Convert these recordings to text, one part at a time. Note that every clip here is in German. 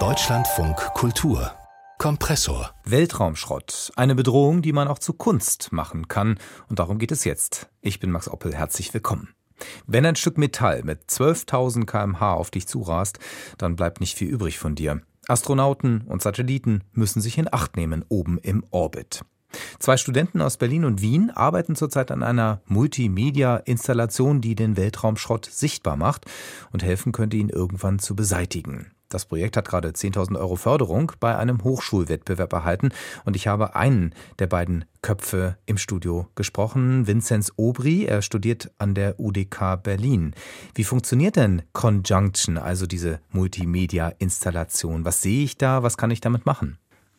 Deutschlandfunk Kultur Kompressor. Weltraumschrott. Eine Bedrohung, die man auch zu Kunst machen kann. Und darum geht es jetzt. Ich bin Max Oppel. Herzlich willkommen. Wenn ein Stück Metall mit 12.000 kmh auf dich zurast, dann bleibt nicht viel übrig von dir. Astronauten und Satelliten müssen sich in Acht nehmen oben im Orbit. Zwei Studenten aus Berlin und Wien arbeiten zurzeit an einer Multimedia-Installation, die den Weltraumschrott sichtbar macht und helfen könnte, ihn irgendwann zu beseitigen. Das Projekt hat gerade 10.000 Euro Förderung bei einem Hochschulwettbewerb erhalten und ich habe einen der beiden Köpfe im Studio gesprochen, Vinzenz Obri. Er studiert an der UDK Berlin. Wie funktioniert denn Conjunction, also diese Multimedia-Installation? Was sehe ich da? Was kann ich damit machen?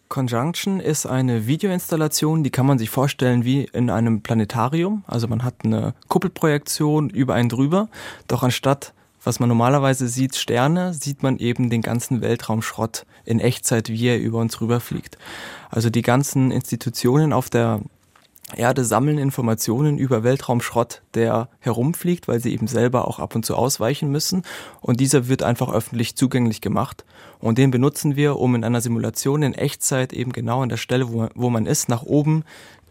Conjunction ist eine Videoinstallation, die kann man sich vorstellen wie in einem Planetarium. Also man hat eine Kuppelprojektion über einen drüber, doch anstatt was man normalerweise sieht, Sterne, sieht man eben den ganzen Weltraumschrott in Echtzeit, wie er über uns rüberfliegt. Also die ganzen Institutionen auf der Erde sammeln Informationen über Weltraumschrott, der herumfliegt, weil sie eben selber auch ab und zu ausweichen müssen. Und dieser wird einfach öffentlich zugänglich gemacht. Und den benutzen wir, um in einer Simulation in Echtzeit eben genau an der Stelle, wo, wo man ist, nach oben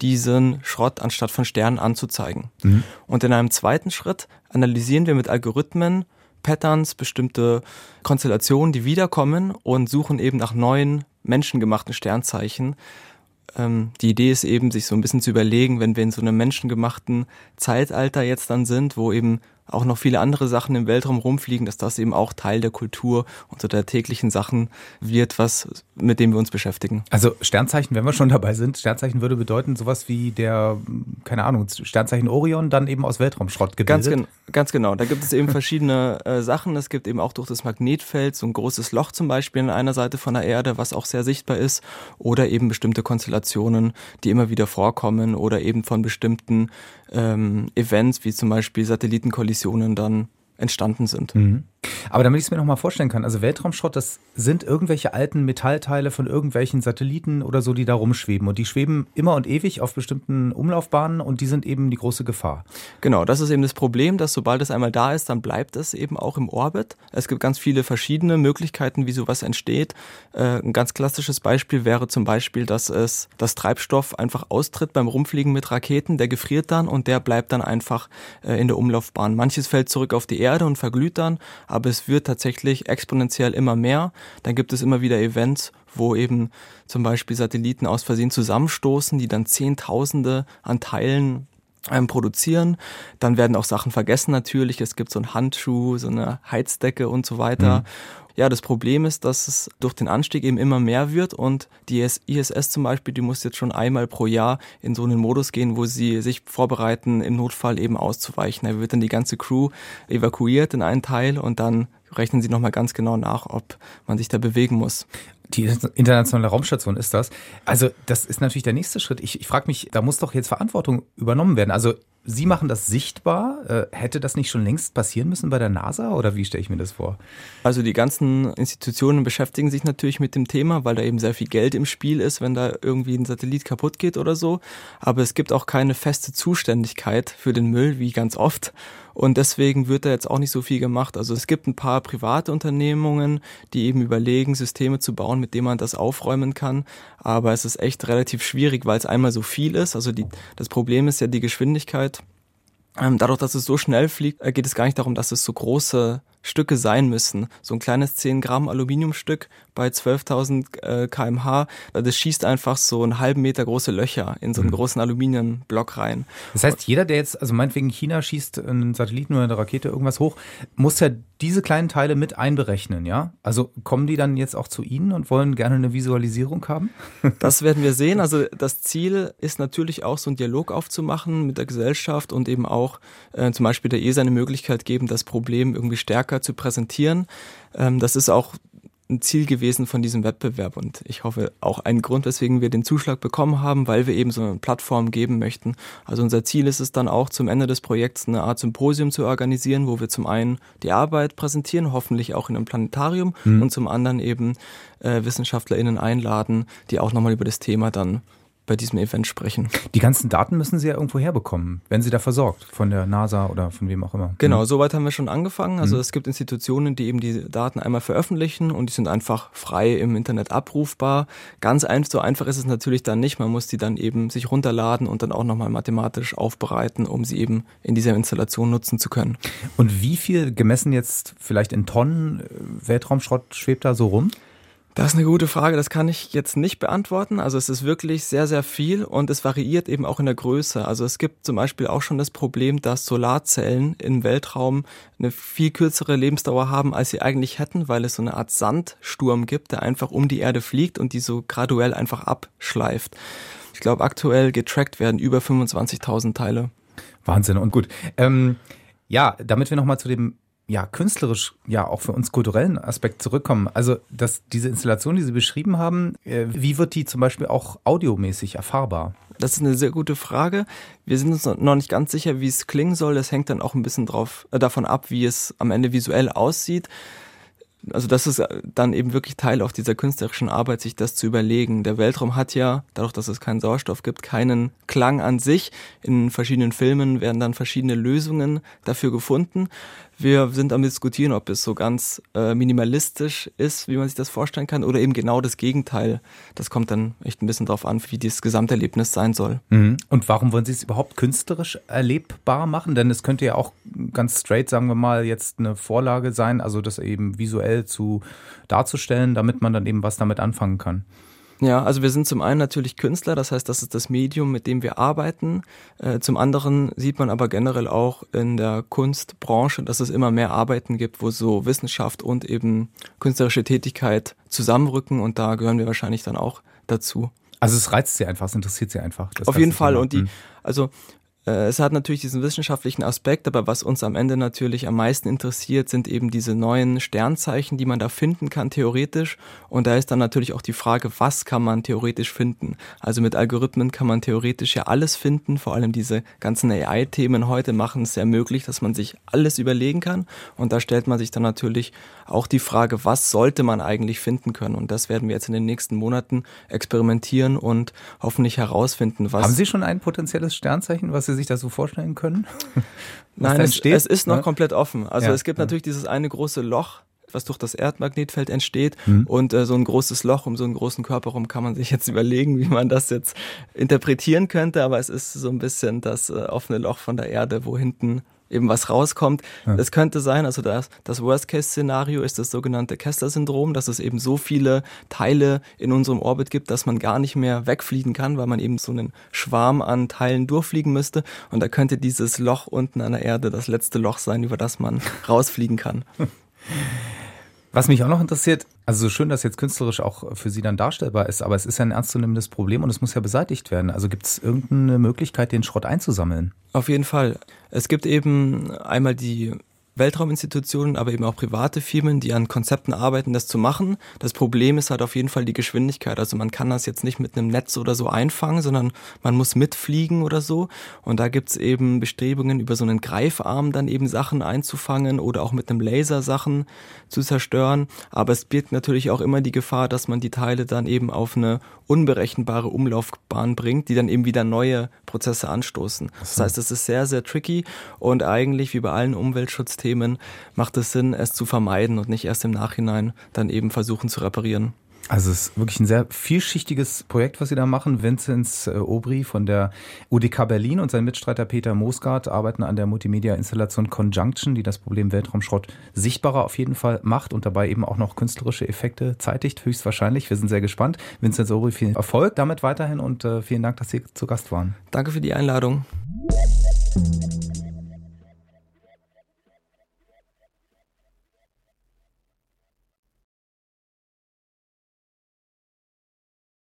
diesen Schrott anstatt von Sternen anzuzeigen. Mhm. Und in einem zweiten Schritt analysieren wir mit Algorithmen Patterns, bestimmte Konstellationen, die wiederkommen und suchen eben nach neuen menschengemachten Sternzeichen. Ähm, die Idee ist eben, sich so ein bisschen zu überlegen, wenn wir in so einem menschengemachten Zeitalter jetzt dann sind, wo eben auch noch viele andere Sachen im Weltraum rumfliegen, dass das eben auch Teil der Kultur und so der täglichen Sachen wird, was mit dem wir uns beschäftigen. Also Sternzeichen, wenn wir schon dabei sind, Sternzeichen würde bedeuten sowas wie der, keine Ahnung, Sternzeichen Orion dann eben aus Weltraumschrott gebildet. Ganz, gen ganz genau. Da gibt es eben verschiedene äh, Sachen. Es gibt eben auch durch das Magnetfeld so ein großes Loch zum Beispiel an einer Seite von der Erde, was auch sehr sichtbar ist, oder eben bestimmte Konstellationen, die immer wieder vorkommen, oder eben von bestimmten ähm, Events wie zum Beispiel Satellitenkollisionen dann entstanden sind. Mhm. Aber damit ich es mir nochmal vorstellen kann, also Weltraumschrott, das sind irgendwelche alten Metallteile von irgendwelchen Satelliten oder so, die da rumschweben. Und die schweben immer und ewig auf bestimmten Umlaufbahnen und die sind eben die große Gefahr. Genau, das ist eben das Problem, dass sobald es einmal da ist, dann bleibt es eben auch im Orbit. Es gibt ganz viele verschiedene Möglichkeiten, wie sowas entsteht. Äh, ein ganz klassisches Beispiel wäre zum Beispiel, dass es das Treibstoff einfach austritt beim Rumfliegen mit Raketen, der gefriert dann und der bleibt dann einfach äh, in der Umlaufbahn. Manches fällt zurück auf die Erde und verglüht dann, aber es wird tatsächlich exponentiell immer mehr. Dann gibt es immer wieder Events, wo eben zum Beispiel Satelliten aus Versehen zusammenstoßen, die dann Zehntausende an Teilen ähm, produzieren. Dann werden auch Sachen vergessen natürlich. Es gibt so einen Handschuh, so eine Heizdecke und so weiter. Mhm. Ja, das Problem ist, dass es durch den Anstieg eben immer mehr wird und die ISS zum Beispiel, die muss jetzt schon einmal pro Jahr in so einen Modus gehen, wo sie sich vorbereiten, im Notfall eben auszuweichen. Da wird dann die ganze Crew evakuiert in einen Teil und dann rechnen sie nochmal ganz genau nach, ob man sich da bewegen muss. Die internationale Raumstation ist das. Also das ist natürlich der nächste Schritt. Ich, ich frage mich, da muss doch jetzt Verantwortung übernommen werden. Also Sie machen das sichtbar. Äh, hätte das nicht schon längst passieren müssen bei der NASA oder wie stelle ich mir das vor? Also die ganzen Institutionen beschäftigen sich natürlich mit dem Thema, weil da eben sehr viel Geld im Spiel ist, wenn da irgendwie ein Satellit kaputt geht oder so. Aber es gibt auch keine feste Zuständigkeit für den Müll, wie ganz oft. Und deswegen wird da jetzt auch nicht so viel gemacht. Also es gibt ein paar private Unternehmungen, die eben überlegen, Systeme zu bauen, mit denen man das aufräumen kann. Aber es ist echt relativ schwierig, weil es einmal so viel ist. Also die, das Problem ist ja die Geschwindigkeit. Ähm, dadurch, dass es so schnell fliegt, äh, geht es gar nicht darum, dass es so große Stücke sein müssen. So ein kleines 10 Gramm Aluminiumstück bei 12.000 äh, kmh, das schießt einfach so einen halben Meter große Löcher in so einen mhm. großen Aluminiumblock rein. Das heißt, jeder, der jetzt, also meinetwegen China schießt einen Satelliten oder eine Rakete irgendwas hoch, muss ja diese kleinen Teile mit einberechnen, ja? Also kommen die dann jetzt auch zu Ihnen und wollen gerne eine Visualisierung haben? Das werden wir sehen. Also das Ziel ist natürlich auch so einen Dialog aufzumachen mit der Gesellschaft und eben auch äh, zum Beispiel der ESA eine Möglichkeit geben, das Problem irgendwie stärker zu präsentieren. Ähm, das ist auch ein Ziel gewesen von diesem Wettbewerb und ich hoffe auch ein Grund, weswegen wir den Zuschlag bekommen haben, weil wir eben so eine Plattform geben möchten. Also unser Ziel ist es dann auch zum Ende des Projekts eine Art Symposium zu organisieren, wo wir zum einen die Arbeit präsentieren, hoffentlich auch in einem Planetarium mhm. und zum anderen eben äh, WissenschaftlerInnen einladen, die auch nochmal über das Thema dann bei diesem Event sprechen. Die ganzen Daten müssen Sie ja irgendwo herbekommen. Werden Sie da versorgt? Von der NASA oder von wem auch immer? Genau, mhm. soweit haben wir schon angefangen. Also mhm. es gibt Institutionen, die eben die Daten einmal veröffentlichen und die sind einfach frei im Internet abrufbar. Ganz einfach, so einfach ist es natürlich dann nicht. Man muss die dann eben sich runterladen und dann auch nochmal mathematisch aufbereiten, um sie eben in dieser Installation nutzen zu können. Und wie viel gemessen jetzt vielleicht in Tonnen äh, Weltraumschrott schwebt da so rum? Das ist eine gute Frage, das kann ich jetzt nicht beantworten. Also es ist wirklich sehr, sehr viel und es variiert eben auch in der Größe. Also es gibt zum Beispiel auch schon das Problem, dass Solarzellen im Weltraum eine viel kürzere Lebensdauer haben, als sie eigentlich hätten, weil es so eine Art Sandsturm gibt, der einfach um die Erde fliegt und die so graduell einfach abschleift. Ich glaube, aktuell getrackt werden über 25.000 Teile. Wahnsinn und gut. Ähm, ja, damit wir nochmal zu dem ja, künstlerisch, ja, auch für uns kulturellen Aspekt zurückkommen. Also, dass diese Installation, die Sie beschrieben haben, äh, wie wird die zum Beispiel auch audiomäßig erfahrbar? Das ist eine sehr gute Frage. Wir sind uns noch nicht ganz sicher, wie es klingen soll. Das hängt dann auch ein bisschen drauf, äh, davon ab, wie es am Ende visuell aussieht also das ist dann eben wirklich Teil auch dieser künstlerischen Arbeit, sich das zu überlegen. Der Weltraum hat ja, dadurch, dass es keinen Sauerstoff gibt, keinen Klang an sich. In verschiedenen Filmen werden dann verschiedene Lösungen dafür gefunden. Wir sind am diskutieren, ob es so ganz äh, minimalistisch ist, wie man sich das vorstellen kann, oder eben genau das Gegenteil. Das kommt dann echt ein bisschen drauf an, wie dieses Gesamterlebnis sein soll. Mhm. Und warum wollen Sie es überhaupt künstlerisch erlebbar machen? Denn es könnte ja auch ganz straight, sagen wir mal, jetzt eine Vorlage sein, also das eben visuell zu darzustellen, damit man dann eben was damit anfangen kann. Ja, also wir sind zum einen natürlich Künstler, das heißt, das ist das Medium, mit dem wir arbeiten. Äh, zum anderen sieht man aber generell auch in der Kunstbranche, dass es immer mehr Arbeiten gibt, wo so Wissenschaft und eben künstlerische Tätigkeit zusammenrücken und da gehören wir wahrscheinlich dann auch dazu. Also es reizt sie einfach, es interessiert sie einfach. Auf jeden Fall. Und die, also es hat natürlich diesen wissenschaftlichen Aspekt, aber was uns am Ende natürlich am meisten interessiert, sind eben diese neuen Sternzeichen, die man da finden kann, theoretisch. Und da ist dann natürlich auch die Frage, was kann man theoretisch finden? Also mit Algorithmen kann man theoretisch ja alles finden. Vor allem diese ganzen AI-Themen heute machen es sehr möglich, dass man sich alles überlegen kann. Und da stellt man sich dann natürlich auch die Frage, was sollte man eigentlich finden können? Und das werden wir jetzt in den nächsten Monaten experimentieren und hoffentlich herausfinden, was. Haben Sie schon ein potenzielles Sternzeichen, was Sie Sie sich das so vorstellen können? Nein, es, es, ist noch ja? komplett offen. Also ja, es gibt ja. natürlich dieses eine große Loch, was durch das Erdmagnetfeld entsteht. Mhm. Und äh, so ein großes Loch um so einen großen Körper rum kann man sich jetzt überlegen, wie man das jetzt interpretieren könnte. Aber es ist so ein bisschen das äh, offene Loch von der Erde, wo hinten eben was rauskommt. Ja. Es könnte sein, also das, das Worst-Case-Szenario ist das sogenannte Kessler-Syndrom, dass es eben so viele Teile in unserem Orbit gibt, dass man gar nicht mehr wegfliegen kann, weil man eben so einen Schwarm an Teilen durchfliegen müsste. Und da könnte dieses Loch unten an der Erde das letzte Loch sein, über das man rausfliegen kann. Was mich auch noch interessiert, also so schön, dass jetzt künstlerisch auch für Sie dann darstellbar ist, aber es ist ja ein ernstzunehmendes Problem und es muss ja beseitigt werden. Also gibt es irgendeine Möglichkeit, den Schrott einzusammeln? Auf jeden Fall. Es gibt eben einmal die Weltrauminstitutionen, aber eben auch private Firmen, die an Konzepten arbeiten, das zu machen. Das Problem ist halt auf jeden Fall die Geschwindigkeit. Also man kann das jetzt nicht mit einem Netz oder so einfangen, sondern man muss mitfliegen oder so. Und da gibt's eben Bestrebungen, über so einen Greifarm dann eben Sachen einzufangen oder auch mit einem Laser Sachen zu zerstören. Aber es birgt natürlich auch immer die Gefahr, dass man die Teile dann eben auf eine unberechenbare Umlaufbahn bringt, die dann eben wieder neue Prozesse anstoßen. Das heißt, es ist sehr, sehr tricky und eigentlich wie bei allen Umweltschutzthemen macht es Sinn, es zu vermeiden und nicht erst im Nachhinein dann eben versuchen zu reparieren. Also es ist wirklich ein sehr vielschichtiges Projekt, was Sie da machen. Vinzenz äh, Obri von der UDK Berlin und sein Mitstreiter Peter Mosgard arbeiten an der Multimedia-Installation Conjunction, die das Problem Weltraumschrott sichtbarer auf jeden Fall macht und dabei eben auch noch künstlerische Effekte zeitigt, höchstwahrscheinlich. Wir sind sehr gespannt. Vinzenz Obri, viel Erfolg damit weiterhin und äh, vielen Dank, dass Sie zu Gast waren. Danke für die Einladung.